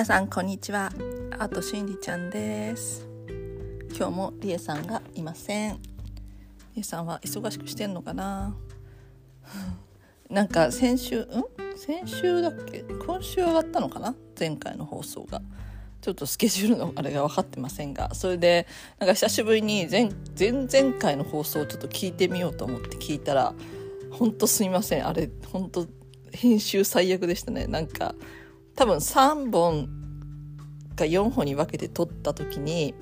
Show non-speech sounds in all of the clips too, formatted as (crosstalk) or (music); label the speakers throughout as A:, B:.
A: 皆さんこんにちは。アートしんりちゃんです。今日もりえさんがいません。りえさんは忙しくしてんのかな？(laughs) なんか先週ん？先週だっけ？今週上がったのかな？前回の放送が。ちょっとスケジュールのあれが分かってませんが。それでなんか久しぶりに前前々回の放送をちょっと聞いてみようと思って聞いたらほんとすみません。あれほんと編集最悪でしたね。なんか多分3本か4本に分けて撮った時に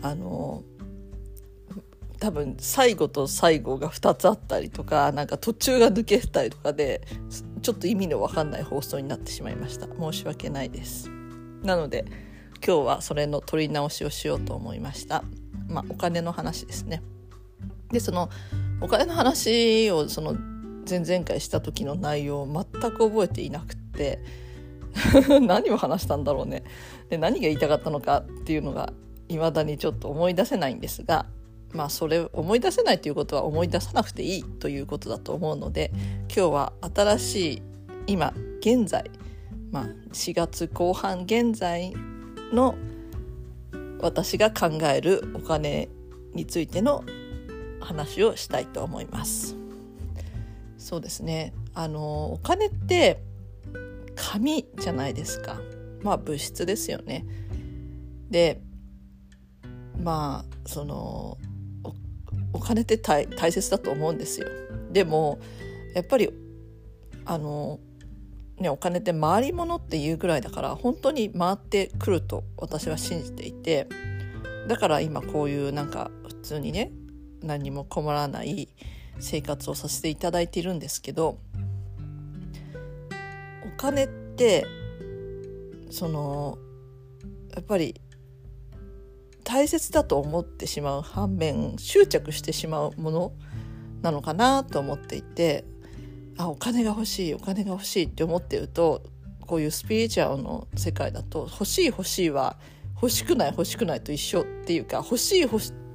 A: あの多分最後と最後が2つあったりとかなんか途中が抜けたりとかでちょっと意味の分かんない放送になってしまいました。申し訳ないです。なので今日はそれの撮り直しをしようと思いました。まあお金の話ですね。でそのお金の話をその前々回した時の内容を全く覚えていなくって (laughs) 何を話したんだろうねで何が言いたかったのかっていうのが未だにちょっと思い出せないんですがまあそれ思い出せないということは思い出さなくていいということだと思うので今日は新しい今現在、まあ、4月後半現在の私が考えるお金についての話をしたいと思います。そうですねあのお金って紙じゃないですか。まあ物質ですよね。でまあそのお金って大切だと思うんですよ。でもやっぱりあのねお金って回り物っていうぐらいだから本当に回ってくると私は信じていて。だから今こういうなんか普通にね何にも困らない生活をさせていただいているんですけど金ってそのやっぱり大切だと思ってしまう反面執着してしまうものなのかなと思っていてあお金が欲しいお金が欲しいって思ってるとこういうスピリチュアルの世界だと欲しい欲しいは欲しくない欲しくないと一緒っていうか欲しい欲しと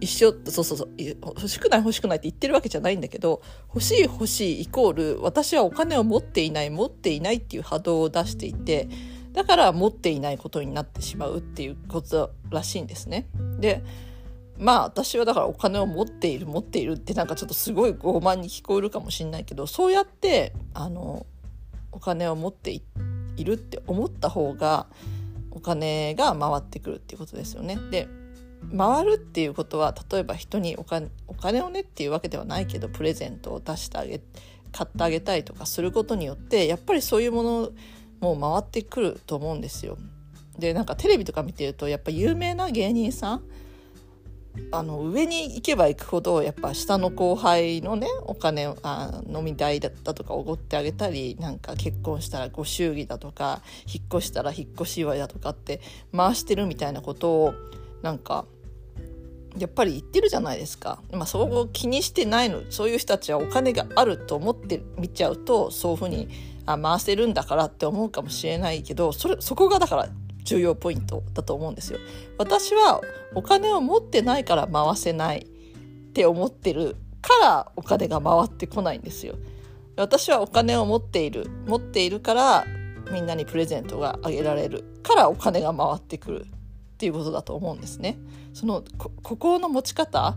A: 一緒そうそうそう欲しくない欲しくないって言ってるわけじゃないんだけど欲しい欲しいイコール私はお金を持っていない持っていないっていう波動を出していてだから持っていないことになってしまうっていうことらしいんですね。でまあ私はだからお金を持っている持っているってなんかちょっとすごい傲慢に聞こえるかもしれないけどそうやってあのお金を持っているって思った方がお金が回ってくるっていうことですよね。で回るっていうことは例えば人にお金お金をねっていうわけではないけどプレゼントを出してあげ買ってあげたりとかすることによってやっぱりそういうものも回ってくると思うんですよ。でなんかテレビとか見てるとやっぱ有名な芸人さんあの上に行けば行くほどやっぱ下の後輩のねお金あ飲み代だったとかおごってあげたりなんか結婚したらご祝儀だとか引っ越したら引っ越し祝いだとかって回してるみたいなことをなんかやっぱり言ってるじゃないですか。まあ、そこを気にしてないのそういう人たちはお金があると思って見ちゃうとそういうふうにあ回せるんだからって思うかもしれないけどそれそこがだから重要ポイントだと思うんですよ。私はお金を持ってないから回せないって思ってるからお金が回ってこないんですよ。私はお金を持っている持っているからみんなにプレゼントがあげられるからお金が回ってくるっていうことだと思うんですね。そのこ心の持ち方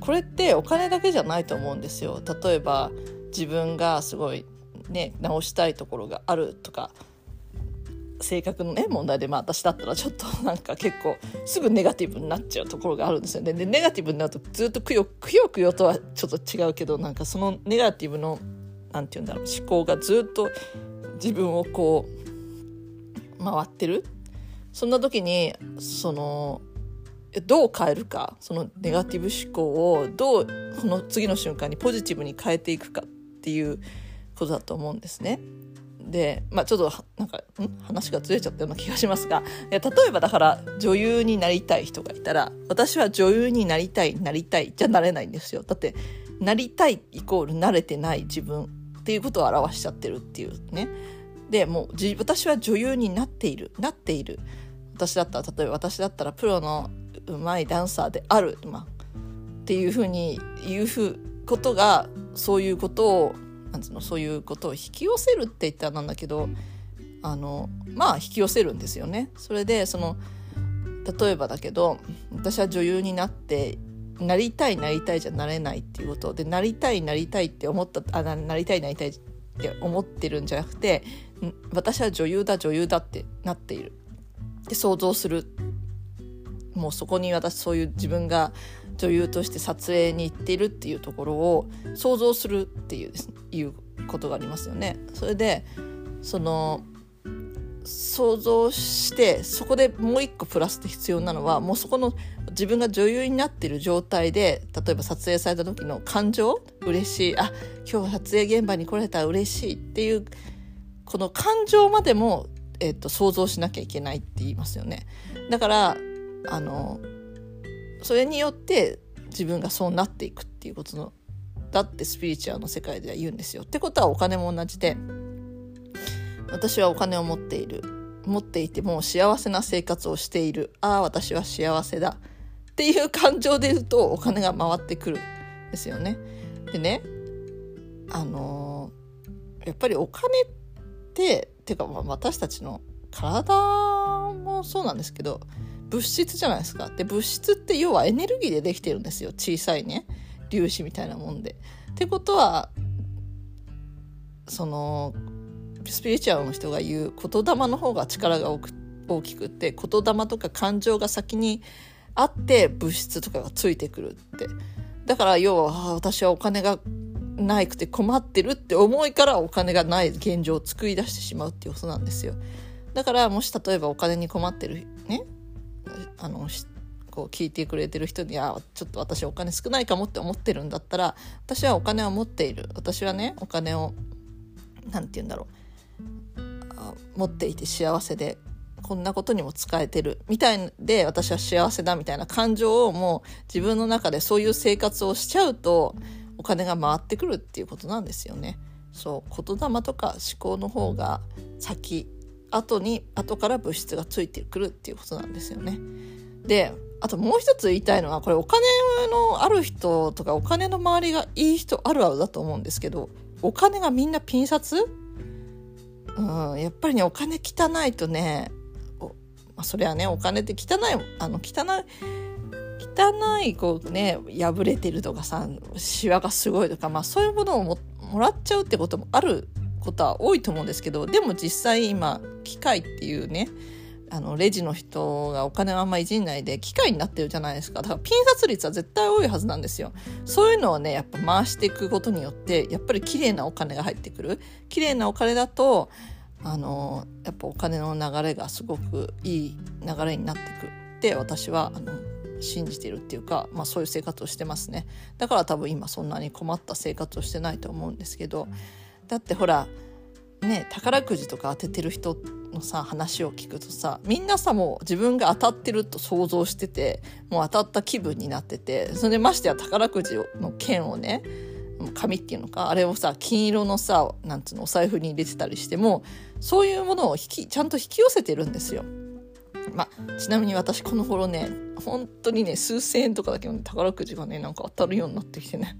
A: これってお金だけじゃないと思うんですよ。例えば自分がすごいね直したいところがあるとか性格のね問題でまあ私だったらちょっと (laughs) なんか結構すぐネガティブになっちゃうところがあるんですよね。でネガティブになるとずっとくよくよくよとはちょっと違うけどなんかそのネガティブの何て言うんだろう思考がずっと自分をこう回ってるそんな時にそのどう変えるかそのネガティブ思考をどうこの次の瞬間にポジティブに変えていくかっていうことだと思うんですね。でまあちょっとなんかん？話がずれちゃったような気がしますが例えばだから女優になりたい人がいたら私は女優になりたいなりたいじゃなれないんですよ。だってなりたいイコール慣れてない自分っていうことを表しちゃってるっていうね。でもう私は女優になっているなっている私だったら例えば私だったらプロのうまいダンサーである、まあ、っていうふうに言うふことがそういうことをなんつうのそういうことを引き寄せるって言ったらなんだけどあのまあ引き寄せるんですよね。それでその例えばだけど私は女優になってなりたいなりたいじゃなれないっていうことでなりたいなりたいって思ったあななりたいなりたいって思ってるんじゃなくて私は女優だ女優だってなっているで想像する。もうそこに私そういう自分が女優として撮影に行ってるっていうところを想像するっていうですねいうことがありますよね。それでその想像してそこでもう一個プラスで必要なのはもうそこの自分が女優になってる状態で例えば撮影された時の感情？嬉しい。あ今日撮影現場に来れた。ら嬉しいっていうこの感情までも、えっと、想像しなきゃいけないって言いますよね。だからあのそれによって自分がそうなっていくっていうことのだってスピリチュアルの世界では言うんですよ。ってことはお金も同じで私はお金を持っている持っていても幸せな生活をしているああ私は幸せだっていう感情で言うとお金が回ってくるんですよね。でねあの、やっぱりお金ってていうかまあ私たちの体もそうなんですけど物質じゃないですか。で物質って要はエネルギーでできてるんですよ小さいね粒子みたいなもんで。ってことはそのスピリチュアルの人が言う言霊の方が力が大きくって言霊とか感情が先にあって物質とかがついてくるってだから要は私はお金がないくて困ってるって思いからお金がない現状を作り出してしまうっていうことなんですよ。だからもし例えばお金に困ってるねあのこう聞いてくれてる人にはちょっと私お金少ないかもって思ってるんだったら私はお金を持っている。私はねお金を何て言うんだろう。持っていて幸せでこんなことにも使えてる。みたいで私は幸せだみたいな感情をもう自分の中でそういう生活をしちゃうとお金が回ってくるっていうことなんですよね。そう言霊とか思考の方が先後に後から物質がついてくるっていうことなんですよね。であともう一つ言いたいのはこれお金のある人とかお金の周りがいい人あるあるだと思うんですけどお金がみんなピン札？うん、やっぱりねお金汚いとねおまあ、それはねお金って汚いあの汚い汚いこうね破れてるとかさシワがすごいとか、まあ、そういうものをももらっちゃうってこともあることは多いと思うんですけどでも実際今機械っていうねあのレジの人がお金をあんまいじんないで機械になってるじゃないですか。だからピン札率は絶対多いはずなんですよ。そういうのをねやっぱ回していくことによってやっぱり綺麗なお金が入ってくる。綺麗なお金だとあのやっぱお金の流れがすごくいい流れになってくって私はあの信じてるっていうか、まあ、そういう生活をしてますねだから多分今そんなに困った生活をしてないと思うんですけどだってほらね宝くじとか当ててる人のさ話を聞くとさみんなさもう自分が当たってると想像しててもう当たった気分になっててそれでましてや宝くじの券をね紙っていうのかあれをさ金色のさなんつうのお財布に入れてたりしてもそういうものを引きちゃんと引き寄せてるんですよ。まあ、ちなみに私この頃ね本当にね数千円とかだけど、ね、宝くじがねなんか当たるようになってきてね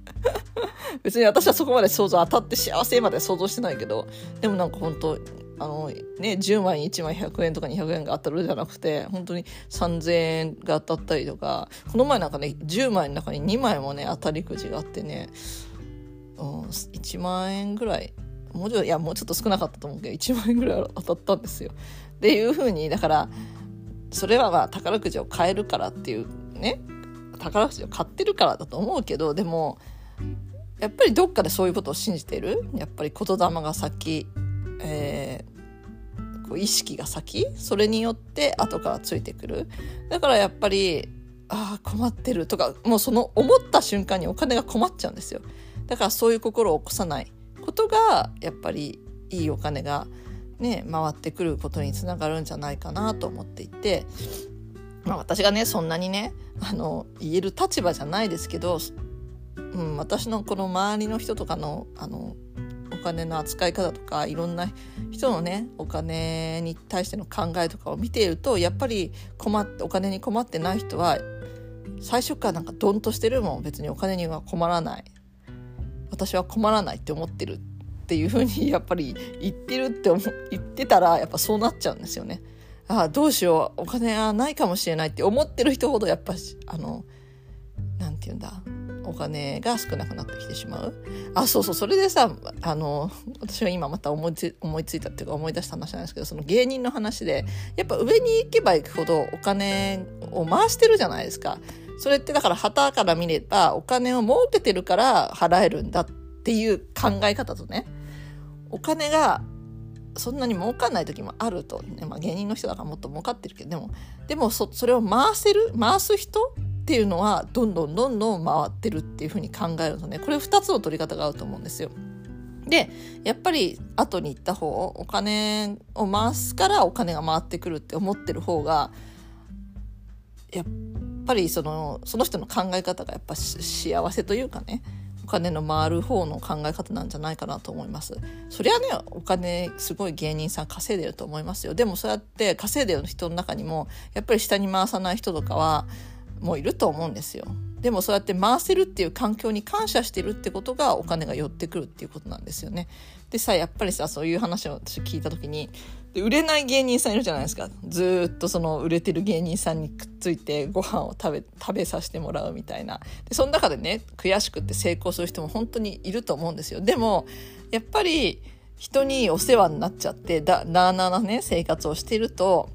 A: (laughs) 別に私はそこまで想像当たって幸せまで想像してないけどでもなんか本当あのね10枚に1枚100円とか200円が当たるじゃなくて本当に3000円が当たったりとかこの前なんかね10枚の中に2枚もね当たりくじがあってね、うん、1万円ぐらいもうちょいやもうちょっと少なかったと思うけど1万円ぐらい当たったんですよ。っていうふうにだからそれはまあ宝くじを買えるからっていうね宝くじを買ってるからだと思うけどでもやっぱりどっかでそういうことを信じてる？やっぱり言霊が先、えー、こう意識が先？それによって後からついてくる？だからやっぱりああ困ってるとかもうその思った瞬間にお金が困っちゃうんですよ。だからそういう心を起こさないことがやっぱりいいお金がね回ってくることにつながるんじゃないかなと思っていて、まあ、私がねそんなにねあの言える立場じゃないですけど、うん、私のこの周りの人とかのあのお金の扱い方とかいろんな人のねお金に対しての考えとかを見ているとやっぱり困ってお金に困ってない人は最初からなんかドンとしてるもん。別にお金には困らない。私は困らないって思ってる。っていうふうにやっぱり言ってるって思言ってたらやっぱそうなっちゃうんですよね。ああどうしようお金はないかもしれないって思ってる人ほどやっぱあのなんて言うんだお金が少なくなってきてしまうあそうそうそれでさあの私は今また思いつ思いついたっていうか思い出した話なんですけどその芸人の話でやっぱ上に行けば行くほどお金を回してるじゃないですか。それってだから旗から見ればお金を儲けてるから払えるんだっていう考え方とねお金がそんなに儲かんない時もあると、ね。まあ、芸人の人だからもっと儲かってるけど。でもでもそれを回せる回す人っていうのはどんどんどんどん回ってるっていうふうに考えるとねこれ2つの取り方があると思うんですよ。でやっぱり後に行った方お金を回すからお金が回ってくるって思ってる方がやっぱりそのその人の考え方がやっぱ幸せというかね。お金の回る方の考え方なんじゃないかなと思います。そりゃねお金すごい芸人さん稼いでると思いますよ。でもそうやって稼いでる人の中にもやっぱり下に回さない人とかはもういると思うんですよ。でもそうやって回せるっていう環境に感謝してるってことがお金が寄ってくるっていうことなんですよね。でさやっぱりさそういう話を私聞いた時にで売れない芸人さんいるじゃないですかずっとその売れてる芸人さんにくっついてご飯を食べ食べさせてもらうみたいなでその中でね悔しくって成功する人も本当にいると思うんですよ。でもやっぱり人にお世話になっちゃってだなあなあなね生活をしてると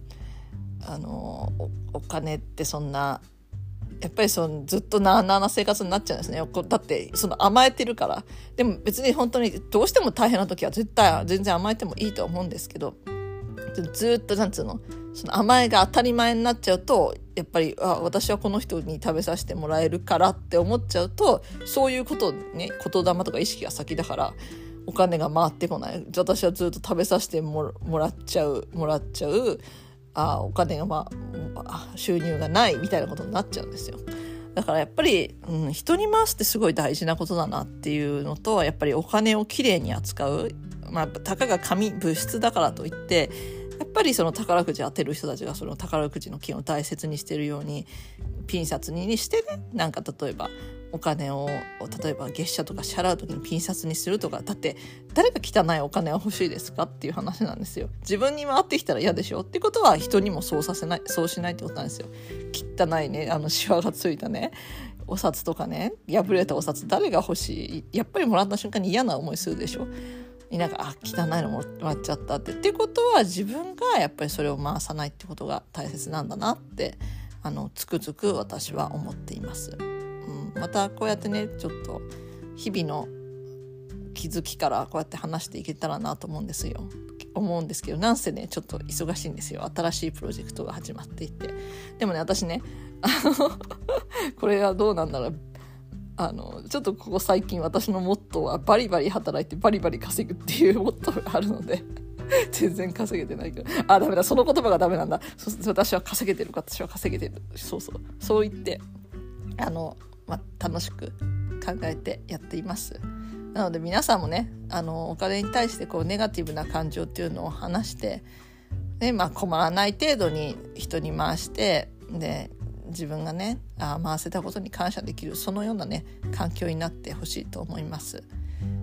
A: あのお金ってそんなやっぱりそのずっとなあなあな生活になっちゃうんですね。だってその甘えてるから。でも別に本当にどうしても大変な時は絶対全然甘えてもいいと思うんですけど、ずっとなんつうの、その甘えが当たり前になっちゃうと、やっぱりあ私はこの人に食べさせてもらえるからって思っちゃうと、そういうことね、言霊とか意識が先だから、お金が回ってこない。私はずっと食べさせてもらっちゃう、もらっちゃう。あお金が、まあ、収入がないみたいなことになっちゃうんですよ。だからやっぱり、うん、人に回すってすごい大事なことだなっていうのとやっぱりお金をきれいに扱う、まあ、たかが紙物質だからといってやっぱりその宝くじ当てる人たちがその宝くじの金を大切にしてるようにピン札にしてねなんか例えばお金を例えば月謝とか支払う時にピン札にするとかだって誰が汚いお金は欲しいですかっていう話なんですよ。自分に回ってきたら嫌でしょってことは人にもそうさせない。そうしないってことなんですよ。汚いね。あのシワがついたね。お札とかね。破れたお札誰が欲しい？やっぱりもらった瞬間に嫌な思いするでしょ。なんかあ汚いのもらっちゃったって。ってことは自分がやっぱりそれを回さないってことが大切なんだなってあのつくづく私は思っています。またこうやってねちょっと日々の気づきからこうやって話していけたらなと思うんですよ。思うんですけどなんせねちょっと忙しいんですよ。新しいプロジェクトが始まっていて。でもね私ねあの (laughs) これはどうなんだろう。あのちょっとここ最近私のモットーはバリバリ働いてバリバリ稼ぐっていうモットーがあるので (laughs) 全然稼げてないけど。あダメだ。その言葉がダメなんだ。私は稼げてる。私は稼げてる。そうそう。そう言ってあのまあ、楽しく考えてやっています。なので皆さんもねあのお金に対してこうネガティブな感情っていうのを話して、でまあ、困らない程度に人に回してで自分がねあ回せたことに感謝できるそのようなね環境になってほしいと思います。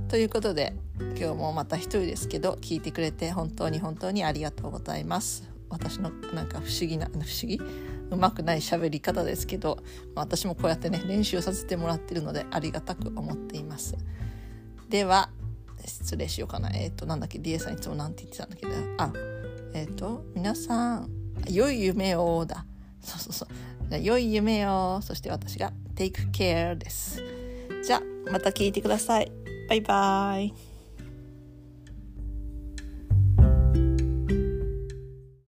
A: ということで今日もまた一人ですけど聞いてくれて本当に本当にありがとうございます。私のなんか不思議な不思議？うまくない喋り方ですけど、私もこうやってね練習させてもらってるのでありがたく思っています。では失礼しようかな。えっ、ー、となんだっけ？DA さんいつもなんて言ってたんだけ？どあえっ、ー、と皆さん良い夢をだ。そうそうそう。良い夢を。そして私が Take care です。じゃあまた聞いてください。バイバイ。